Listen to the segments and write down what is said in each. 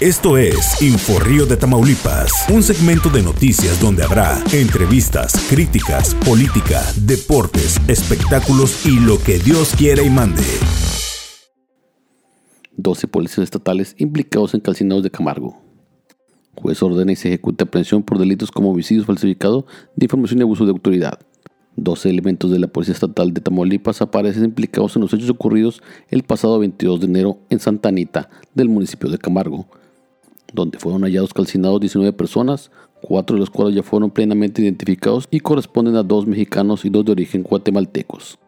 Esto es Inforrío de Tamaulipas, un segmento de noticias donde habrá entrevistas, críticas, política, deportes, espectáculos y lo que Dios quiera y mande. 12 policías estatales implicados en calcinados de Camargo. Juez ordena y se ejecuta aprehensión por delitos como homicidio falsificado de información y abuso de autoridad. 12 elementos de la Policía Estatal de Tamaulipas aparecen implicados en los hechos ocurridos el pasado 22 de enero en Santa Anita, del municipio de Camargo, donde fueron hallados calcinados 19 personas, cuatro de los cuales ya fueron plenamente identificados y corresponden a dos mexicanos y dos de origen guatemaltecos.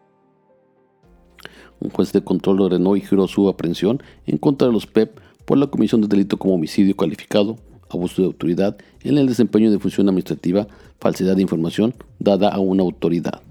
Un juez de control ordenó y giró su aprehensión en contra de los PEP por la comisión de delito como homicidio calificado, abuso de autoridad en el desempeño de función administrativa, falsedad de información dada a una autoridad.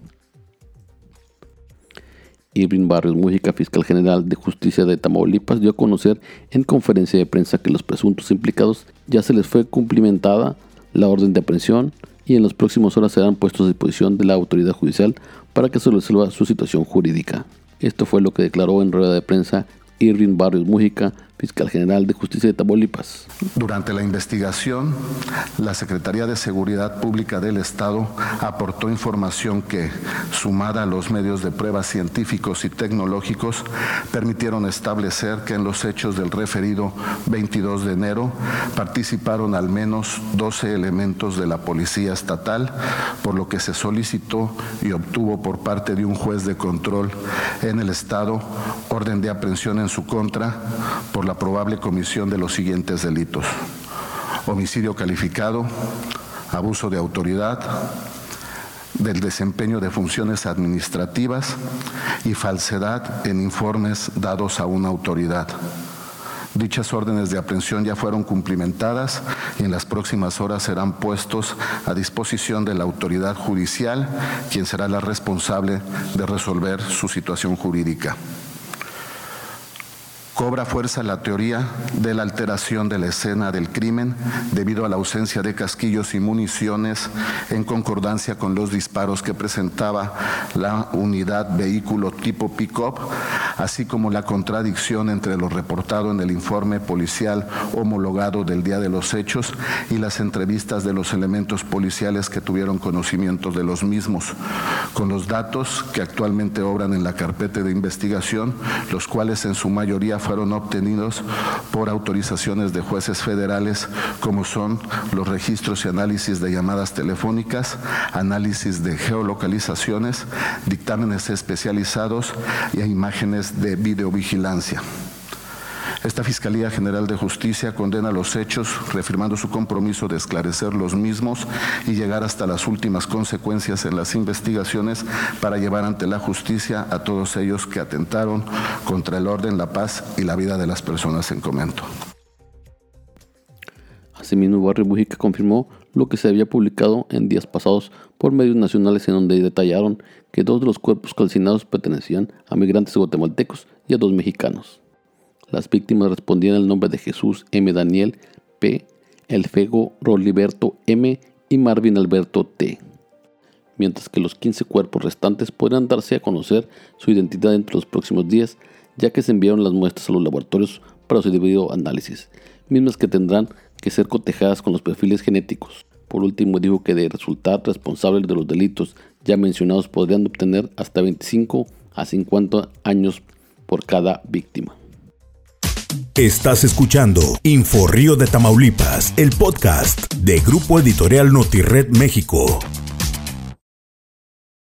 Irving Barrios Mújica, fiscal general de justicia de Tamaulipas, dio a conocer en conferencia de prensa que los presuntos implicados ya se les fue cumplimentada la orden de aprehensión y en las próximas horas serán puestos a disposición de la autoridad judicial para que se resuelva su situación jurídica. Esto fue lo que declaró en rueda de prensa Irving Barrios Mújica, fiscal general de justicia de Tamaulipas. Durante la investigación, la Secretaría de Seguridad Pública del Estado aportó información que, sumada a los medios de pruebas científicos y tecnológicos, permitieron establecer que en los hechos del referido 22 de enero participaron al menos 12 elementos de la Policía Estatal, por lo que se solicitó y obtuvo por parte de un juez de control en el Estado orden de aprehensión en su contra por probable comisión de los siguientes delitos. Homicidio calificado, abuso de autoridad, del desempeño de funciones administrativas y falsedad en informes dados a una autoridad. Dichas órdenes de aprehensión ya fueron cumplimentadas y en las próximas horas serán puestos a disposición de la autoridad judicial, quien será la responsable de resolver su situación jurídica cobra fuerza la teoría de la alteración de la escena del crimen debido a la ausencia de casquillos y municiones en concordancia con los disparos que presentaba la unidad vehículo tipo pick-up, así como la contradicción entre lo reportado en el informe policial homologado del día de los hechos y las entrevistas de los elementos policiales que tuvieron conocimiento de los mismos, con los datos que actualmente obran en la carpeta de investigación, los cuales en su mayoría fueron obtenidos por autorizaciones de jueces federales, como son los registros y análisis de llamadas telefónicas, análisis de geolocalizaciones, dictámenes especializados y imágenes de videovigilancia. Esta Fiscalía General de Justicia condena los hechos, reafirmando su compromiso de esclarecer los mismos y llegar hasta las últimas consecuencias en las investigaciones para llevar ante la justicia a todos ellos que atentaron contra el orden, la paz y la vida de las personas en comento. Asimismo, Barrio Mujica confirmó lo que se había publicado en días pasados por medios nacionales en donde detallaron que dos de los cuerpos calcinados pertenecían a migrantes guatemaltecos y a dos mexicanos. Las víctimas respondían al nombre de Jesús M. Daniel P., Elfego Roliberto M. y Marvin Alberto T. Mientras que los 15 cuerpos restantes podrán darse a conocer su identidad entre los próximos días, ya que se enviaron las muestras a los laboratorios para su debido análisis, mismas que tendrán que ser cotejadas con los perfiles genéticos. Por último, dijo que de resultar responsables de los delitos ya mencionados podrían obtener hasta 25 a 50 años por cada víctima. Estás escuchando Info Río de Tamaulipas, el podcast de Grupo Editorial Notired México.